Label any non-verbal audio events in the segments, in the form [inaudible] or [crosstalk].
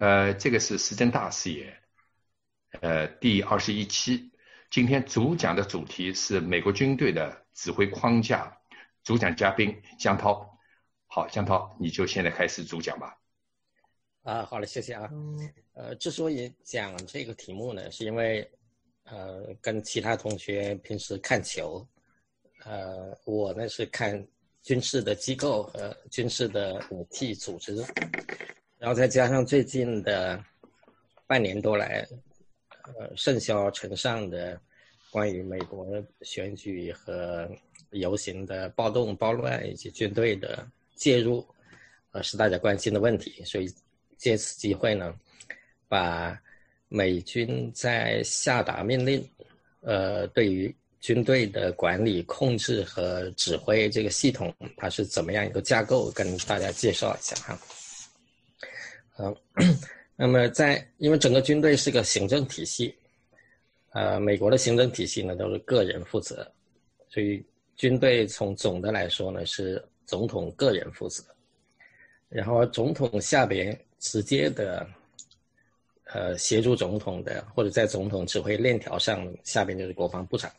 呃，这个是时政大视野，呃，第二十一期。今天主讲的主题是美国军队的指挥框架。主讲嘉宾江涛，好，江涛，你就现在开始主讲吧。啊，好了，谢谢啊。呃，之所以讲这个题目呢，是因为呃，跟其他同学平时看球，呃，我呢是看军事的机构和军事的武器组织，然后再加上最近的半年多来，呃，甚嚣尘上的关于美国选举和游行的暴动暴乱以及军队的介入，呃，是大家关心的问题，所以。借此机会呢，把美军在下达命令，呃，对于军队的管理、控制和指挥这个系统，它是怎么样一个架构，跟大家介绍一下哈。好，那么在因为整个军队是个行政体系，呃，美国的行政体系呢都是个人负责，所以军队从总的来说呢是总统个人负责，然后总统下边。直接的，呃，协助总统的，或者在总统指挥链条上，下边就是国防部长。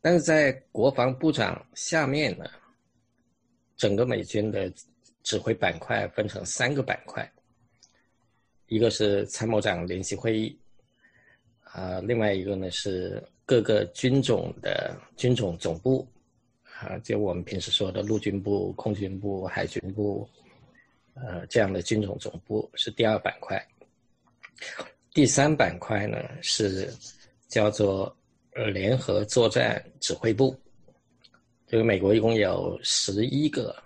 但是在国防部长下面呢，整个美军的指挥板块分成三个板块，一个是参谋长联席会议，啊，另外一个呢是各个军种的军种总部，啊，就我们平时说的陆军部、空军部、海军部。呃，这样的军种总部是第二板块，第三板块呢是叫做联合作战指挥部。这个美国一共有十一个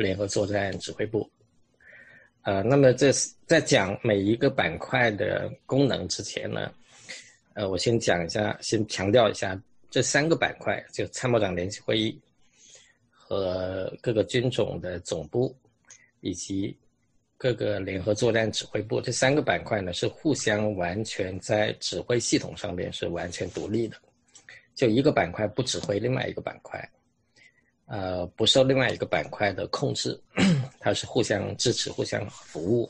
联合作战指挥部。呃，那么这在讲每一个板块的功能之前呢，呃，我先讲一下，先强调一下这三个板块，就参谋长联席会议和各个军种的总部。以及各个联合作战指挥部这三个板块呢，是互相完全在指挥系统上面是完全独立的，就一个板块不指挥另外一个板块，呃，不受另外一个板块的控制，[clears throat] 它是互相支持、互相服务。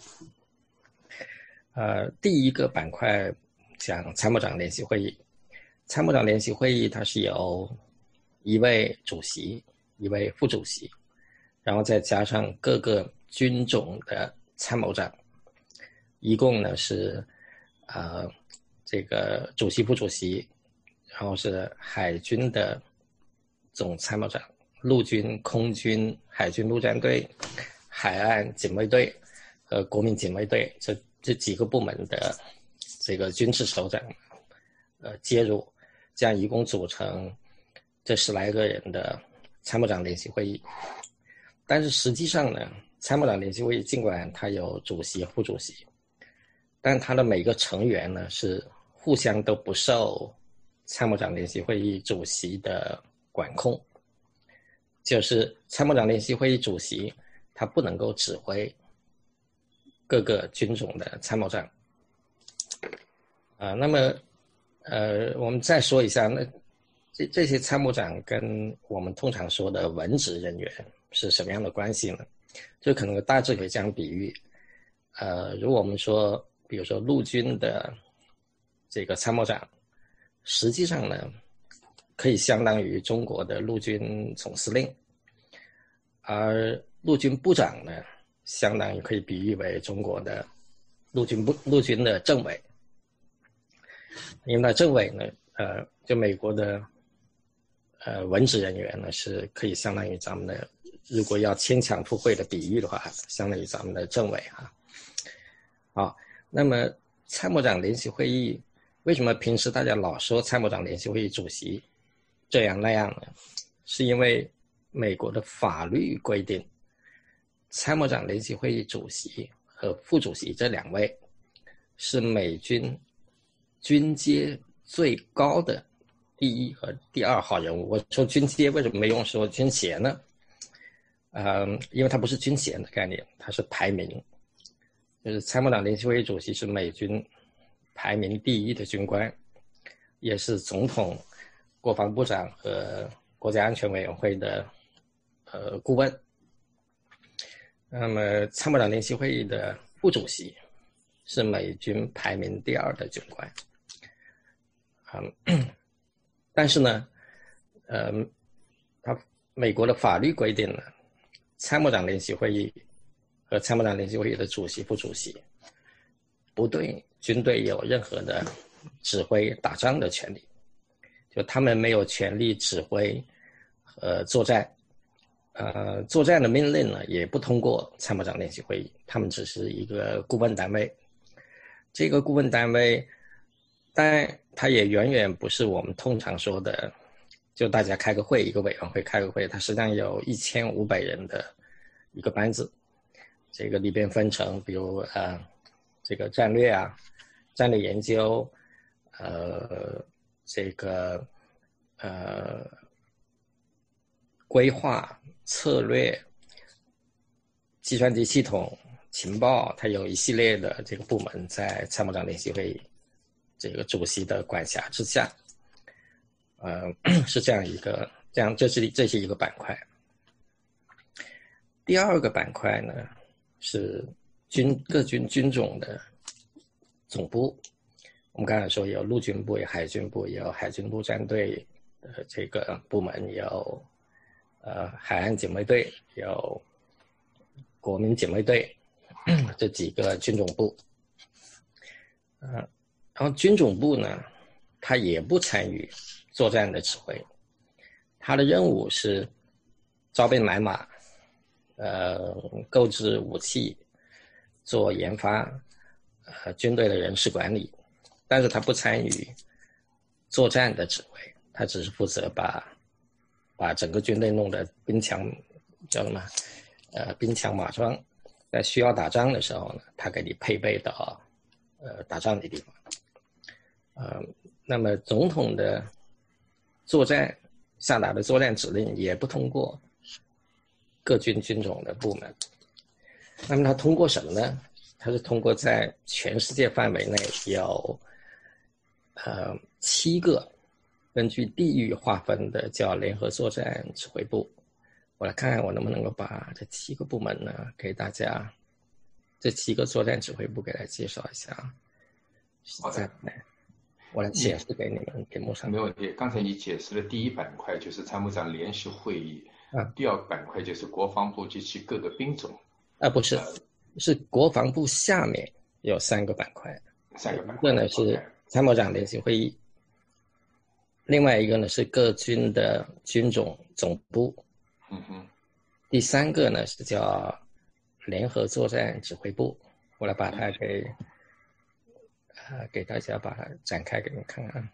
呃，第一个板块讲参谋长联席会议，参谋长联席会议它是由一位主席、一位副主席，然后再加上各个。军种的参谋长，一共呢是，呃，这个主席、副主席，然后是海军的总参谋长、陆军、空军、海军陆战队、海岸警卫队和国民警卫队这这几个部门的这个军事首长，呃，介入，这样一共组成这十来个人的参谋长联席会议，但是实际上呢。参谋长联席会议尽管它有主席、副主席，但它的每个成员呢是互相都不受参谋长联席会议主席的管控。就是参谋长联席会议主席他不能够指挥各个军种的参谋长。啊，那么呃，我们再说一下，那这这些参谋长跟我们通常说的文职人员是什么样的关系呢？就可能大致可以这样比喻，呃，如果我们说，比如说陆军的这个参谋长，实际上呢，可以相当于中国的陆军总司令，而陆军部长呢，相当于可以比喻为中国的陆军部陆军的政委，因为政委呢，呃，就美国的呃文职人员呢，是可以相当于咱们的。如果要牵强附会的比喻的话，相当于咱们的政委哈。好，那么参谋长联席会议为什么平时大家老说参谋长联席会议主席这样那样呢？是因为美国的法律规定，参谋长联席会议主席和副主席这两位是美军军阶最高的第一和第二号人物。我说军阶为什么没用说军衔呢？嗯，因为它不是军衔的概念，它是排名，就是参谋长联席会议主席是美军排名第一的军官，也是总统、国防部长和国家安全委员会的呃顾问。那么参谋长联席会议的副主席，是美军排名第二的军官。嗯，但是呢，呃，他美国的法律规定呢，参谋长联席会议和参谋长联席会议的主席、副主席不对军队有任何的指挥打仗的权利，就他们没有权利指挥呃作战，呃作战的命令呢也不通过参谋长联席会议，他们只是一个顾问单位，这个顾问单位。但它也远远不是我们通常说的，就大家开个会，一个委员会开个会，它实际上有一千五百人的一个班子，这个里边分成，比如呃，这个战略啊，战略研究，呃，这个呃，规划策略，计算机系统，情报，它有一系列的这个部门在参谋长联席会议。这个主席的管辖之下，呃，[clears throat] 是这样一个，这样这是这是一个板块。第二个板块呢是军各军军种的总部。我们刚才说有陆军部、有海军部、有海军陆战队的这个部门，有呃海岸警卫队、有国民警卫队 [coughs] 这几个军种部，嗯。然后军总部呢，他也不参与作战的指挥，他的任务是招兵买马，呃，购置武器，做研发，呃，军队的人事管理，但是他不参与作战的指挥，他只是负责把把整个军队弄得兵强，叫什么？呃，兵强马壮，在需要打仗的时候呢，他给你配备到呃打仗的地方。呃，那么总统的作战下达的作战指令也不通过各军军种的部门。那么他通过什么呢？他是通过在全世界范围内有呃七个根据地域划分的叫联合作战指挥部。我来看看我能不能够把这七个部门呢给大家这七个作战指挥部给大家介绍一下。好的。我来解释给你们屏幕上。没问题。刚才你解释的第一板块就是参谋长联席会议，啊，第二板块就是国防部及其各个兵种。啊，不是，是国防部下面有三个板块。三个板块。一个呢是参谋长联席会议，另外一个呢是各军的军种总部。嗯哼。第三个呢是叫联合作战指挥部。我来把它给。啊，给大家把它展开给你们看看。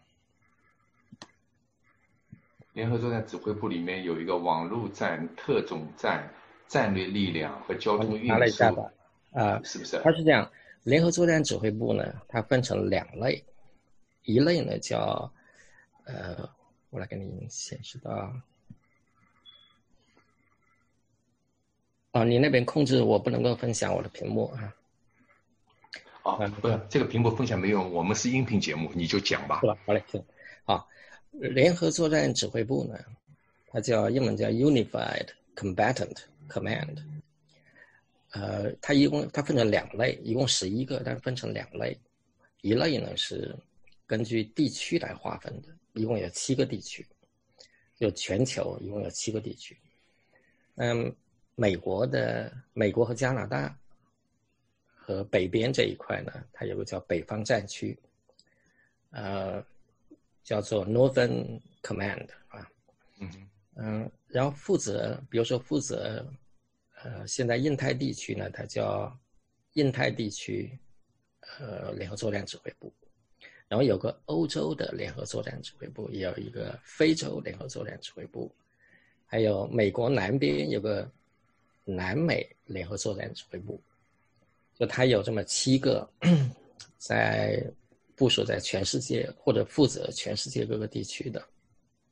联合作战指挥部里面有一个网络战、特种战、战略力量和交通运输。拿了一下吧，啊，是不是？它是这样，联合作战指挥部呢，它分成两类，一类呢叫，呃，我来给你显示到。哦，你那边控制我不能够分享我的屏幕啊。啊，不是这个屏幕分享没用，我们是音频节目，你就讲吧。是吧？好嘞，行。啊，联合作战指挥部呢，它叫英文叫 Unified Combatant Command。呃，它一共它分成两类，一共十一个，但分成两类。一类呢是根据地区来划分的，一共有七个地区，就全球一共有七个地区。嗯，美国的美国和加拿大。和北边这一块呢，它有个叫北方战区，呃，叫做 Northern Command 啊，嗯嗯，然后负责，比如说负责，呃，现在印太地区呢，它叫印太地区，呃，联合作战指挥部，然后有个欧洲的联合作战指挥部，也有一个非洲联合作战指挥部，还有美国南边有个南美联合作战指挥部。就他有这么七个，[clears throat] 在部署在全世界或者负责全世界各个地区的，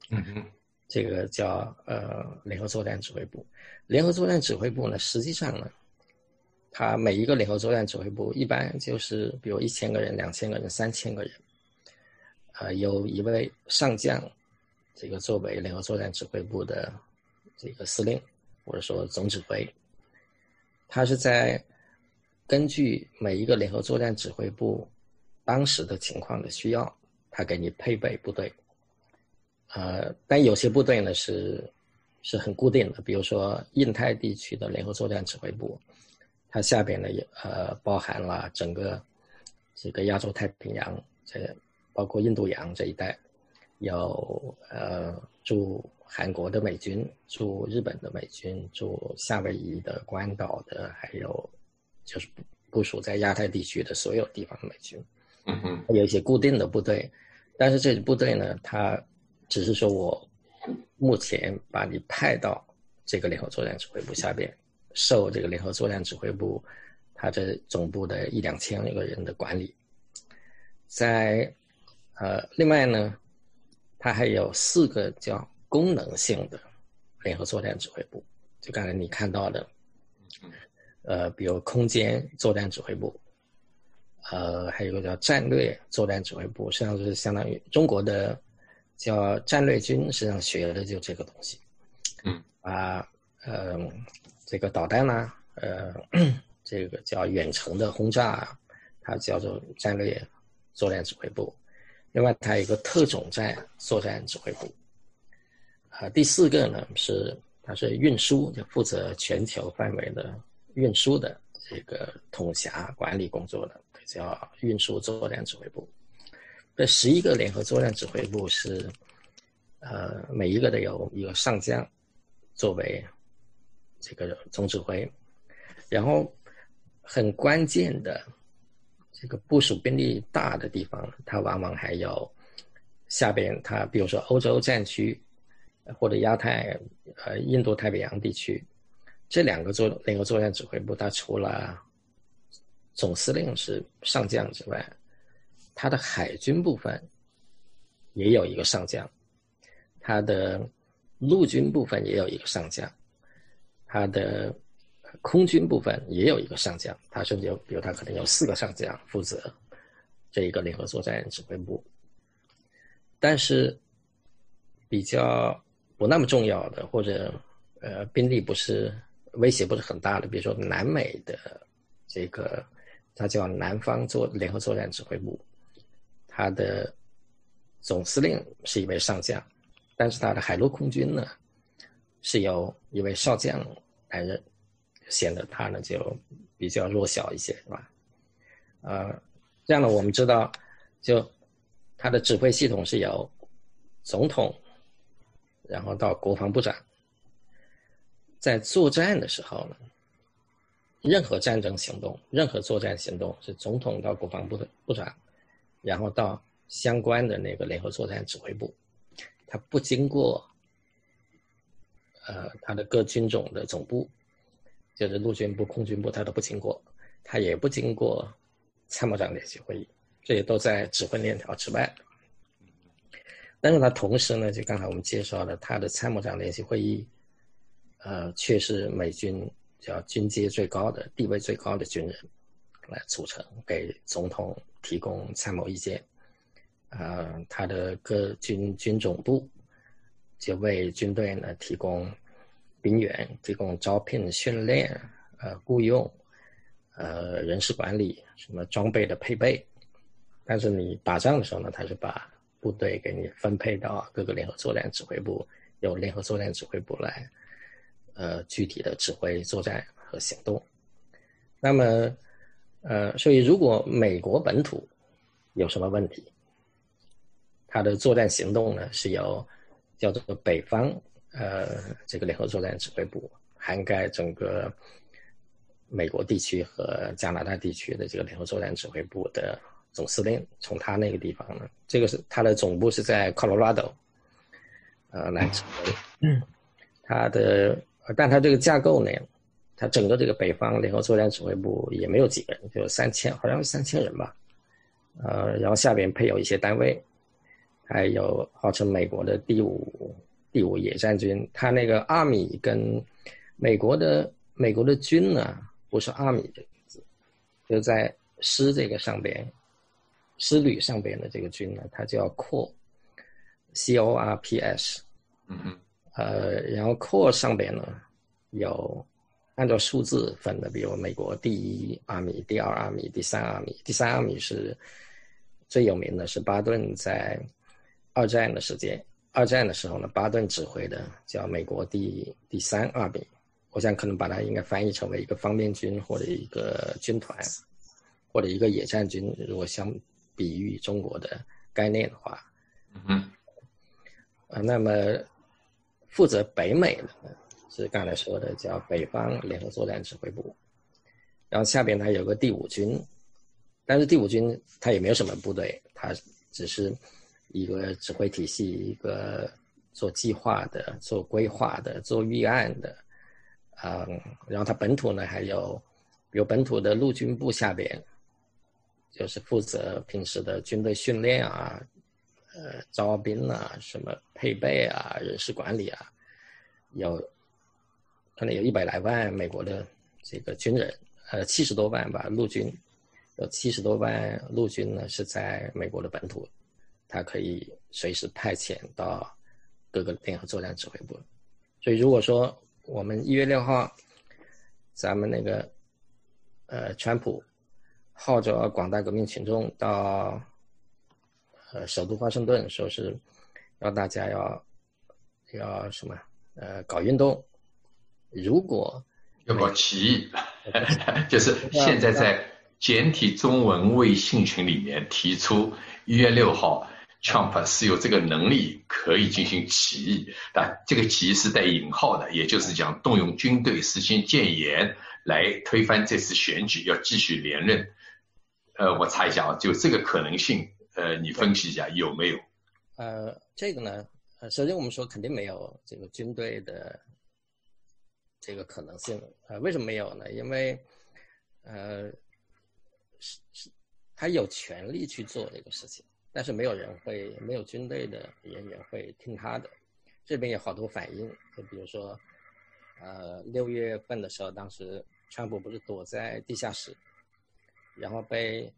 嗯哼，这个叫呃联合作战指挥部。联合作战指挥部呢，实际上呢，它每一个联合作战指挥部一般就是比如一千个人、两千个人、三千个人，呃，有一位上将，这个作为联合作战指挥部的这个司令或者说总指挥，他是在。根据每一个联合作战指挥部当时的情况的需要，他给你配备部队。呃，但有些部队呢是是很固定的，比如说印太地区的联合作战指挥部，它下边呢也呃包含了整个这个亚洲太平洋，这包括印度洋这一带，有呃驻韩国的美军、驻日本的美军、驻夏威夷的、关岛的，还有就是部署在亚太地区的所有地方的美军。嗯哼，有一些固定的部队，但是这支部队呢，它只是说我目前把你派到这个联合作战指挥部下边，受这个联合作战指挥部它的总部的一两千个人的管理。在呃，另外呢，它还有四个叫功能性的联合作战指挥部，就刚才你看到的，呃，比如空间作战指挥部。呃，还有个叫战略作战指挥部，实际上就是相当于中国的叫战略军，实际上学的就这个东西。嗯，啊，呃，这个导弹呢，呃，这个叫远程的轰炸，啊它叫做战略作战指挥部。另外，它有一个特种战作战指挥部。啊，第四个呢是它是运输，就负责全球范围的运输的这个统辖管理工作的。叫运输作战指挥部，这十一个联合作战指挥部是，呃，每一个都有一个上将作为这个总指挥，然后很关键的这个部署兵力大的地方，它往往还有下边，它比如说欧洲战区或者亚太呃印度太平洋地区这两个作联合作战指挥部，它除了总司令是上将之外，他的海军部分也有一个上将，他的陆军部分也有一个上将，他的空军部分也有一个上将，他甚至有，比如他可能有四个上将负责这一个联合作战指挥部。但是比较不那么重要的，或者呃兵力不是威胁不是很大的，比如说南美的这个。它叫南方作联合作战指挥部，它的总司令是一位上将，但是它的海陆空军呢是由一位少将担任，显得它呢就比较弱小一些，是吧？呃，这样呢，我们知道，就它的指挥系统是由总统，然后到国防部长，在作战的时候呢。任何战争行动，任何作战行动，是总统到国防部的部长，然后到相关的那个联合作战指挥部，他不经过，呃，他的各军种的总部，就是陆军部、空军部，他都不经过，他也不经过参谋长联席会议，这些都在指挥链条之外。但是他同时呢，就刚才我们介绍的，他的参谋长联席会议，呃，却是美军。叫军阶最高的、地位最高的军人来组成，给总统提供参谋意见。啊，他的各军军总部就为军队呢提供兵员、提供招聘、训练、呃雇佣、呃人事管理、什么装备的配备。但是你打仗的时候呢，他是把部队给你分配到各个联合作战指挥部，由联合作战指挥部来。呃，具体的指挥作战和行动。那么，呃，所以如果美国本土有什么问题，他的作战行动呢是由叫做北方呃这个联合作战指挥部，涵盖整个美国地区和加拿大地区的这个联合作战指挥部的总司令，从他那个地方呢，这个是他的总部是在 Colorado，呃来指挥，嗯，他的。但他这个架构呢，他整个这个北方联合作战指挥部也没有几个人，就三千，好像是三千人吧。呃，然后下边配有一些单位，还有号称美国的第五第五野战军。他那个阿米跟美国的美国的军呢，不是阿米这个字，就在师这个上边，师旅上边的这个军呢，它叫 Corps，C O R P S。嗯哼。呃，然后 core 上边呢有按照数字分的，比如美国第一阿米、第二阿米、第三阿米，第三阿米是最有名的，是巴顿在二战的时间，二战的时候呢，巴顿指挥的叫美国第第三二兵。我想可能把它应该翻译成为一个方面军或者一个军团，或者一个野战军。如果相比喻中国的概念的话，嗯，啊，那么负责北美的是刚才说的叫北方联合作战指挥部，然后下边它有个第五军，但是第五军它也没有什么部队，它只是一个指挥体系，一个做计划的、做规划的、做预案的。嗯，然后它本土呢还有，有本土的陆军部下边，就是负责平时的军队训练啊，呃，招兵啊，什么配备啊，人事管理啊，有可能有一百来万美国的这个军人，呃，七十多万吧，陆军有七十多万陆军呢是在美国的本土，它可以随时派遣到各个联合作战指挥部，所以如果说。我们一月六号，咱们那个，呃，川普号召广大革命群众到，呃，首都华盛顿，说是要大家要要什么，呃，搞运动。如果要搞起义，[laughs] 就是现在在简体中文微信群里面提出一月六号。Trump 是有这个能力可以进行起义，但这个起义是带引号的，也就是讲动用军队实行谏言来推翻这次选举，要继续连任。呃，我查一下啊，就这个可能性，呃，你分析一下有没有？呃，这个呢，呃，首先我们说肯定没有这个军队的这个可能性。呃，为什么没有呢？因为，呃，是是，他有权利去做这个事情。但是没有人会，没有军队的人员会听他的。这边有好多反应，就比如说，呃，六月份的时候，当时川普不是躲在地下室，然后被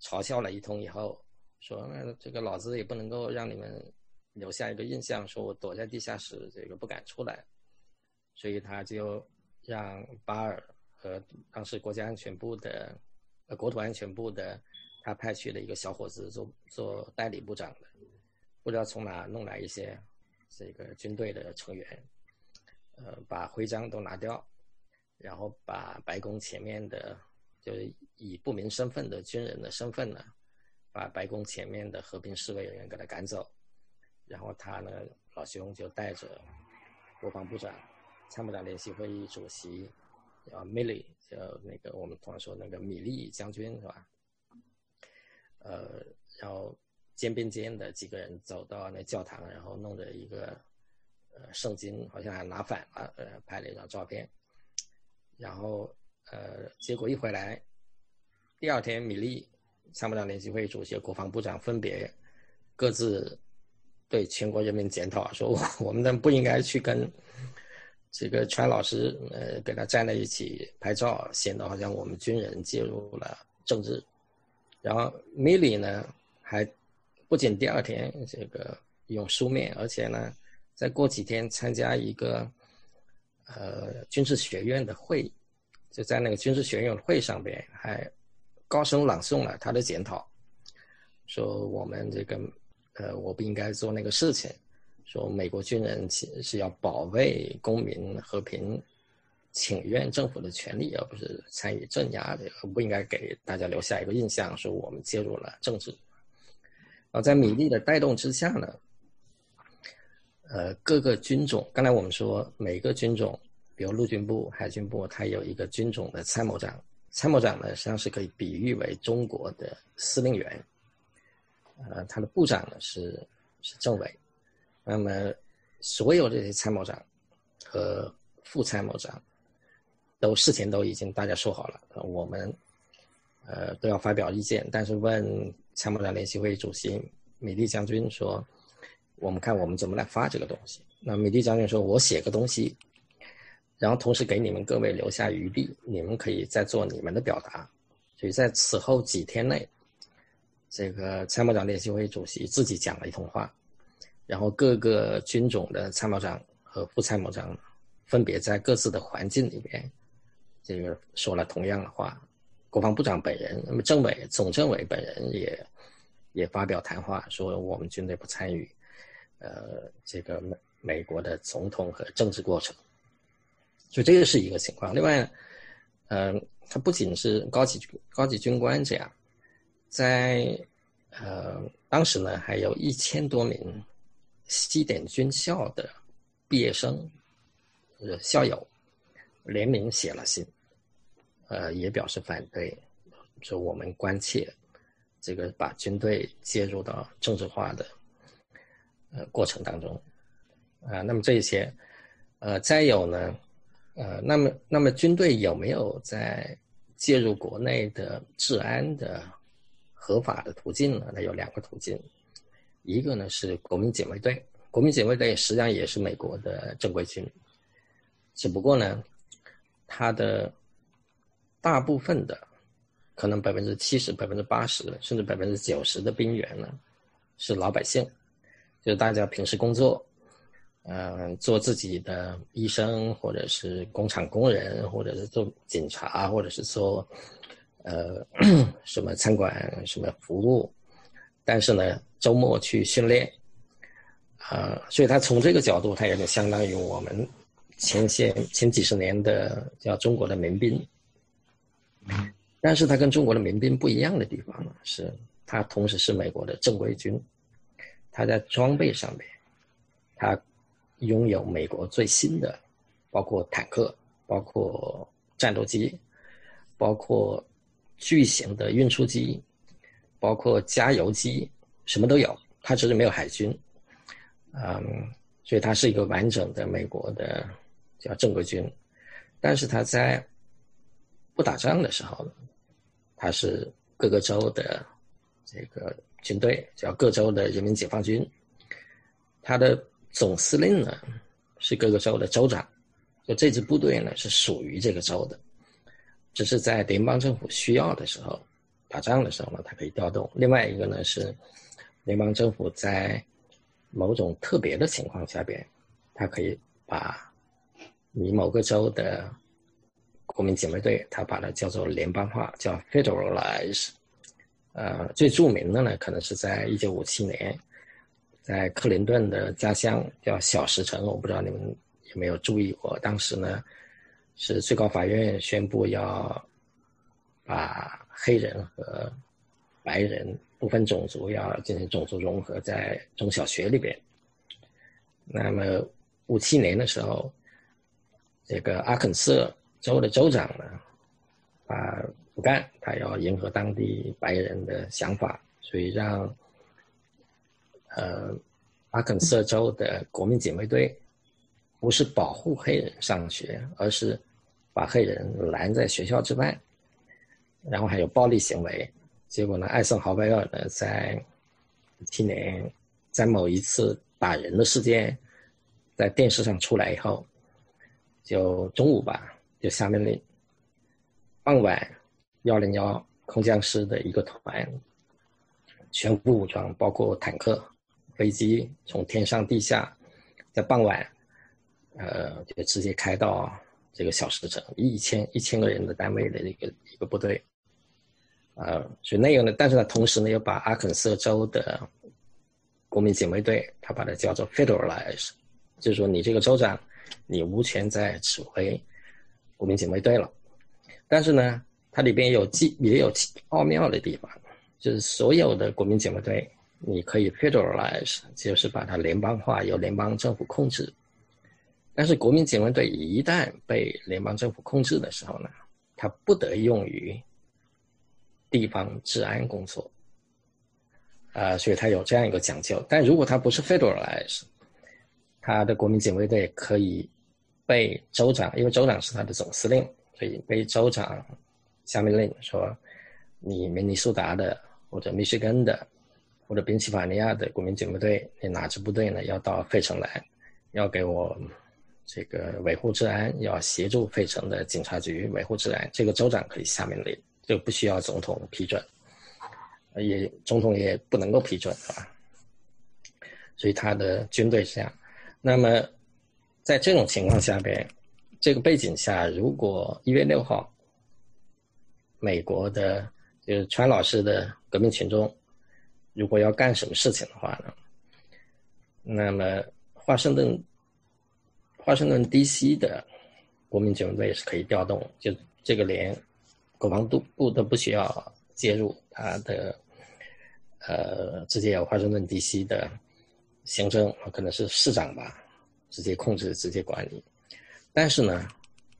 嘲笑了一通以后，说那这个老子也不能够让你们留下一个印象，说我躲在地下室，这个不敢出来，所以他就让巴尔和当时国家安全部的，呃，国土安全部的。他派去的一个小伙子做做代理部长的，不知道从哪弄来一些这个军队的成员，呃，把徽章都拿掉，然后把白宫前面的，就是以不明身份的军人的身份呢，把白宫前面的和平示威人员给他赶走，然后他呢，老兄就带着国防部长、参谋长联席会议主席啊米利，叫那个我们通常说那个米利将军是吧？呃，然后肩并肩的几个人走到那教堂，然后弄着一个呃圣经，好像还拿反了，呃，拍了一张照片。然后呃，结果一回来，第二天米利参谋长联席会主席、国防部长分别各自对全国人民检讨，说我们呢不应该去跟这个川老师呃跟他站在一起拍照，显得好像我们军人介入了政治。然后米里呢，还不仅第二天这个用书面，而且呢，再过几天参加一个呃军事学院的会议，就在那个军事学院会上边，还高声朗诵了他的检讨，说我们这个呃我不应该做那个事情，说美国军人其实是要保卫公民和平。请愿政府的权利，而不是参与镇压的，不应该给大家留下一个印象，说我们介入了政治。啊，在米利的带动之下呢，呃，各个军种，刚才我们说每个军种，比如陆军部、海军部，它有一个军种的参谋长，参谋长呢实际上是可以比喻为中国的司令员，呃，他的部长呢是是政委，那么所有这些参谋长和副参谋长。都事前都已经大家说好了，我们，呃，都要发表意见。但是问参谋长联席会主席米利将军说：“我们看我们怎么来发这个东西。”那米利将军说：“我写个东西，然后同时给你们各位留下余地，你们可以再做你们的表达。”所以在此后几天内，这个参谋长联席会主席自己讲了一通话，然后各个军种的参谋长和副参谋长分别在各自的环境里边。这个说了同样的话。国防部长本人，那么政委、总政委本人也也发表谈话，说我们军队不参与，呃，这个美美国的总统和政治过程。所以这个是一个情况。另外，嗯，他不仅是高级高级军官这样，在呃当时呢，还有一千多名西点军校的毕业生，呃校友联名写了信。呃，也表示反对，说我们关切这个把军队介入到政治化的呃过程当中啊。那么这些，呃，再有呢，呃，那么那么军队有没有在介入国内的治安的合法的途径呢？那有两个途径，一个呢是国民警卫队，国民警卫队实际上也是美国的正规军，只不过呢，它的大部分的，可能百分之七十、百分之八十，甚至百分之九十的兵员呢，是老百姓，就是大家平时工作，嗯，做自己的医生，或者是工厂工人，或者是做警察，或者是做，呃，[clears throat] 什么餐馆什么服务，但是呢，周末去训练，啊，所以他从这个角度，他有点相当于我们前些前几十年的叫中国的民兵。但是它跟中国的民兵不一样的地方呢，是它同时是美国的正规军，它在装备上面，它拥有美国最新的，包括坦克、包括战斗机、包括巨型的运输机、包括加油机，什么都有。它只是没有海军，嗯，所以它是一个完整的美国的叫正规军，但是它在。不打仗的时候呢，他是各个州的这个军队，叫各州的人民解放军。他的总司令呢是各个州的州长，就这支部队呢是属于这个州的，只是在联邦政府需要的时候，打仗的时候呢，它可以调动。另外一个呢是联邦政府在某种特别的情况下边，它可以把你某个州的。国民警卫队，他把它叫做联邦化，叫 federalize。呃，最著名的呢，可能是在一九五七年，在克林顿的家乡叫小石城，我不知道你们有没有注意过。当时呢，是最高法院宣布要把黑人和白人不分种族要进行种族融合在中小学里边。那么五七年的时候，这个阿肯色。州的州长呢，啊不干，他要迎合当地白人的想法，所以让呃阿肯色州的国民警卫队不是保护黑人上学，而是把黑人拦在学校之外，然后还有暴力行为。结果呢，艾森豪威尔呢，在今年在某一次打人的事件在电视上出来以后，就中午吧。就下命令，傍晚，幺零幺空降师的一个团，全副武装，包括坦克、飞机，从天上地下，在傍晚，呃，就直接开到这个小石城，一千一千个人的单位的一个一个部队，呃，所以那个呢，但是呢，同时呢，又把阿肯色州的国民警卫队，他把它叫做 federalize，就是说你这个州长，你无权在指挥。国民警卫队了，但是呢，它里边有既也有奥妙的地方，就是所有的国民警卫队，你可以 federalize，就是把它联邦化，由联邦政府控制。但是国民警卫队一旦被联邦政府控制的时候呢，它不得用于地方治安工作。啊，所以它有这样一个讲究。但如果它不是 federalize，它的国民警卫队可以。被州长，因为州长是他的总司令，所以被州长下命令说：“你明尼苏达的，或者密歇根的，或者宾夕法尼亚的国民警卫队，你哪支部队呢？要到费城来，要给我这个维护治安，要协助费城的警察局维护治安。这个州长可以下命令，就不需要总统批准，也总统也不能够批准，是吧？所以他的军队是这样。那么。在这种情况下边，这个背景下，如果一月六号，美国的就是川老师的革命群众，如果要干什么事情的话呢，那么华盛顿，华盛顿 D.C. 的国民警卫是可以调动，就这个连国防部部都不需要介入，他的呃直接由华盛顿 D.C. 的行政可能是市长吧，直接控制、直接管理。但是呢，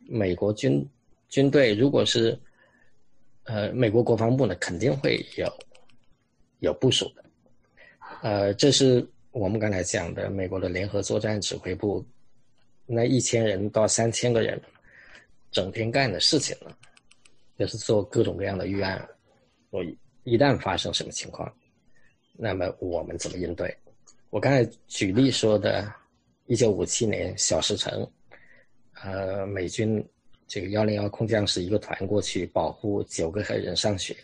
美国军军队如果是，呃，美国国防部呢肯定会有有部署的，呃，这是我们刚才讲的美国的联合作战指挥部，那一千人到三千个人，整天干的事情呢，就是做各种各样的预案，我一旦发生什么情况，那么我们怎么应对？我刚才举例说的，一九五七年小石城。呃，美军这个幺零幺空降师一个团过去保护九个黑人上学，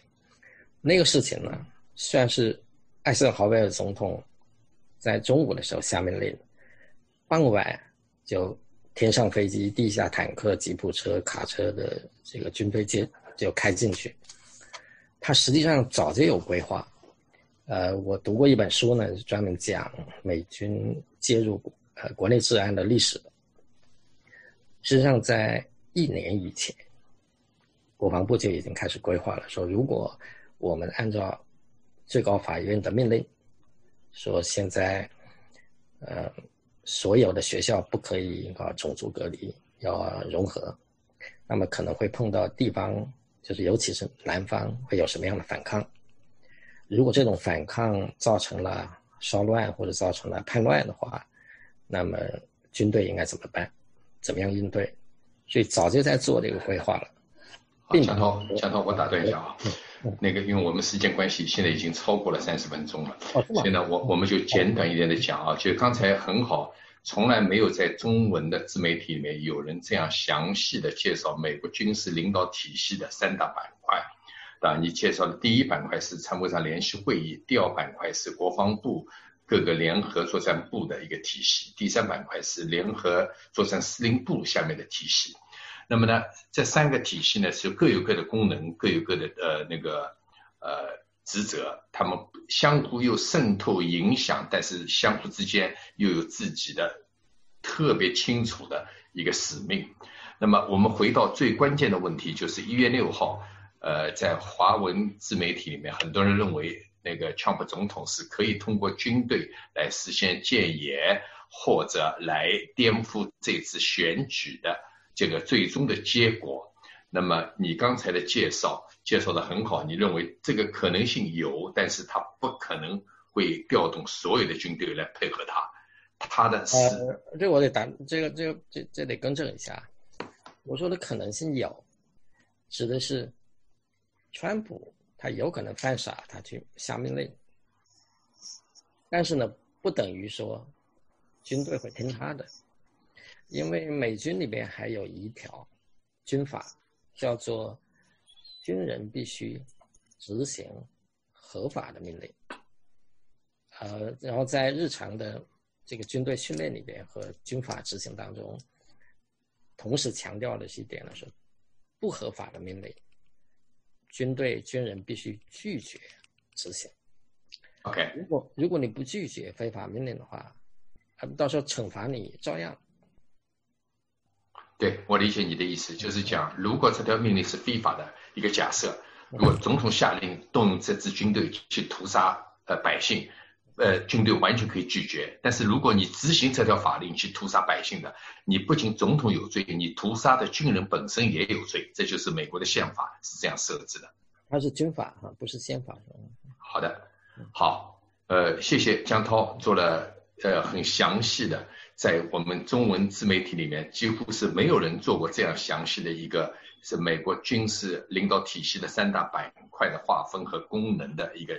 那个事情呢，算是艾森豪威尔总统在中午的时候下命令，傍晚就天上飞机、地下坦克、吉普车、卡车的这个军备接就开进去。他实际上早就有规划。呃，我读过一本书呢，专门讲美军介入呃国内治安的历史。实际上，在一年以前，国防部就已经开始规划了，说如果我们按照最高法院的命令，说现在，呃，所有的学校不可以搞种族隔离，要融合，那么可能会碰到地方，就是尤其是南方会有什么样的反抗？如果这种反抗造成了骚乱或者造成了叛乱的话，那么军队应该怎么办？怎么样应对？所以早就在做这个规划了。强涛，强涛，我打断一下啊，那个因为我们时间关系，现在已经超过了三十分钟了。现在我我们就简短一点的讲啊，就刚才很好，从来没有在中文的自媒体里面有人这样详细的介绍美国军事领导体系的三大板块。啊，你介绍的第一板块是参谋长联席会议，第二板块是国防部。各个联合作战部的一个体系，第三板块是联合作战司令部下面的体系。那么呢，这三个体系呢是各有各的功能，各有各的呃那个呃职责，他们相互又渗透影响，但是相互之间又有自己的特别清楚的一个使命。那么我们回到最关键的问题，就是一月六号，呃，在华文自媒体里面，很多人认为。那个川普总统是可以通过军队来实现建言，或者来颠覆这次选举的这个最终的结果。那么你刚才的介绍介绍的很好，你认为这个可能性有，但是他不可能会调动所有的军队来配合他。他的是，这我得打这个这个这这得更正一下，我说的可能性有，指的是川普。他有可能犯傻，他去下命令，但是呢，不等于说军队会听他的，因为美军里边还有一条军法，叫做军人必须执行合法的命令。呃，然后在日常的这个军队训练里边和军法执行当中，同时强调的是一点呢，是不合法的命令。军队军人必须拒绝执行。OK，如果如果你不拒绝非法命令的话，他们到时候惩罚你照样。对我理解你的意思，就是讲，如果这条命令是非法的一个假设，如果总统下令动用这支军队去屠杀呃百姓。呃，军队完全可以拒绝，但是如果你执行这条法令去屠杀百姓的，你不仅总统有罪，你屠杀的军人本身也有罪，这就是美国的宪法是这样设置的。它是军法哈，不是宪法。好的，好，呃，谢谢江涛做了呃很详细的，在我们中文自媒体里面几乎是没有人做过这样详细的一个是美国军事领导体系的三大板块的划分和功能的一个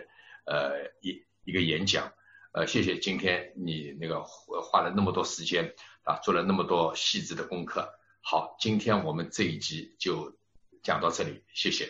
呃一。一个演讲，呃，谢谢今天你那个花了那么多时间啊，做了那么多细致的功课。好，今天我们这一集就讲到这里，谢谢。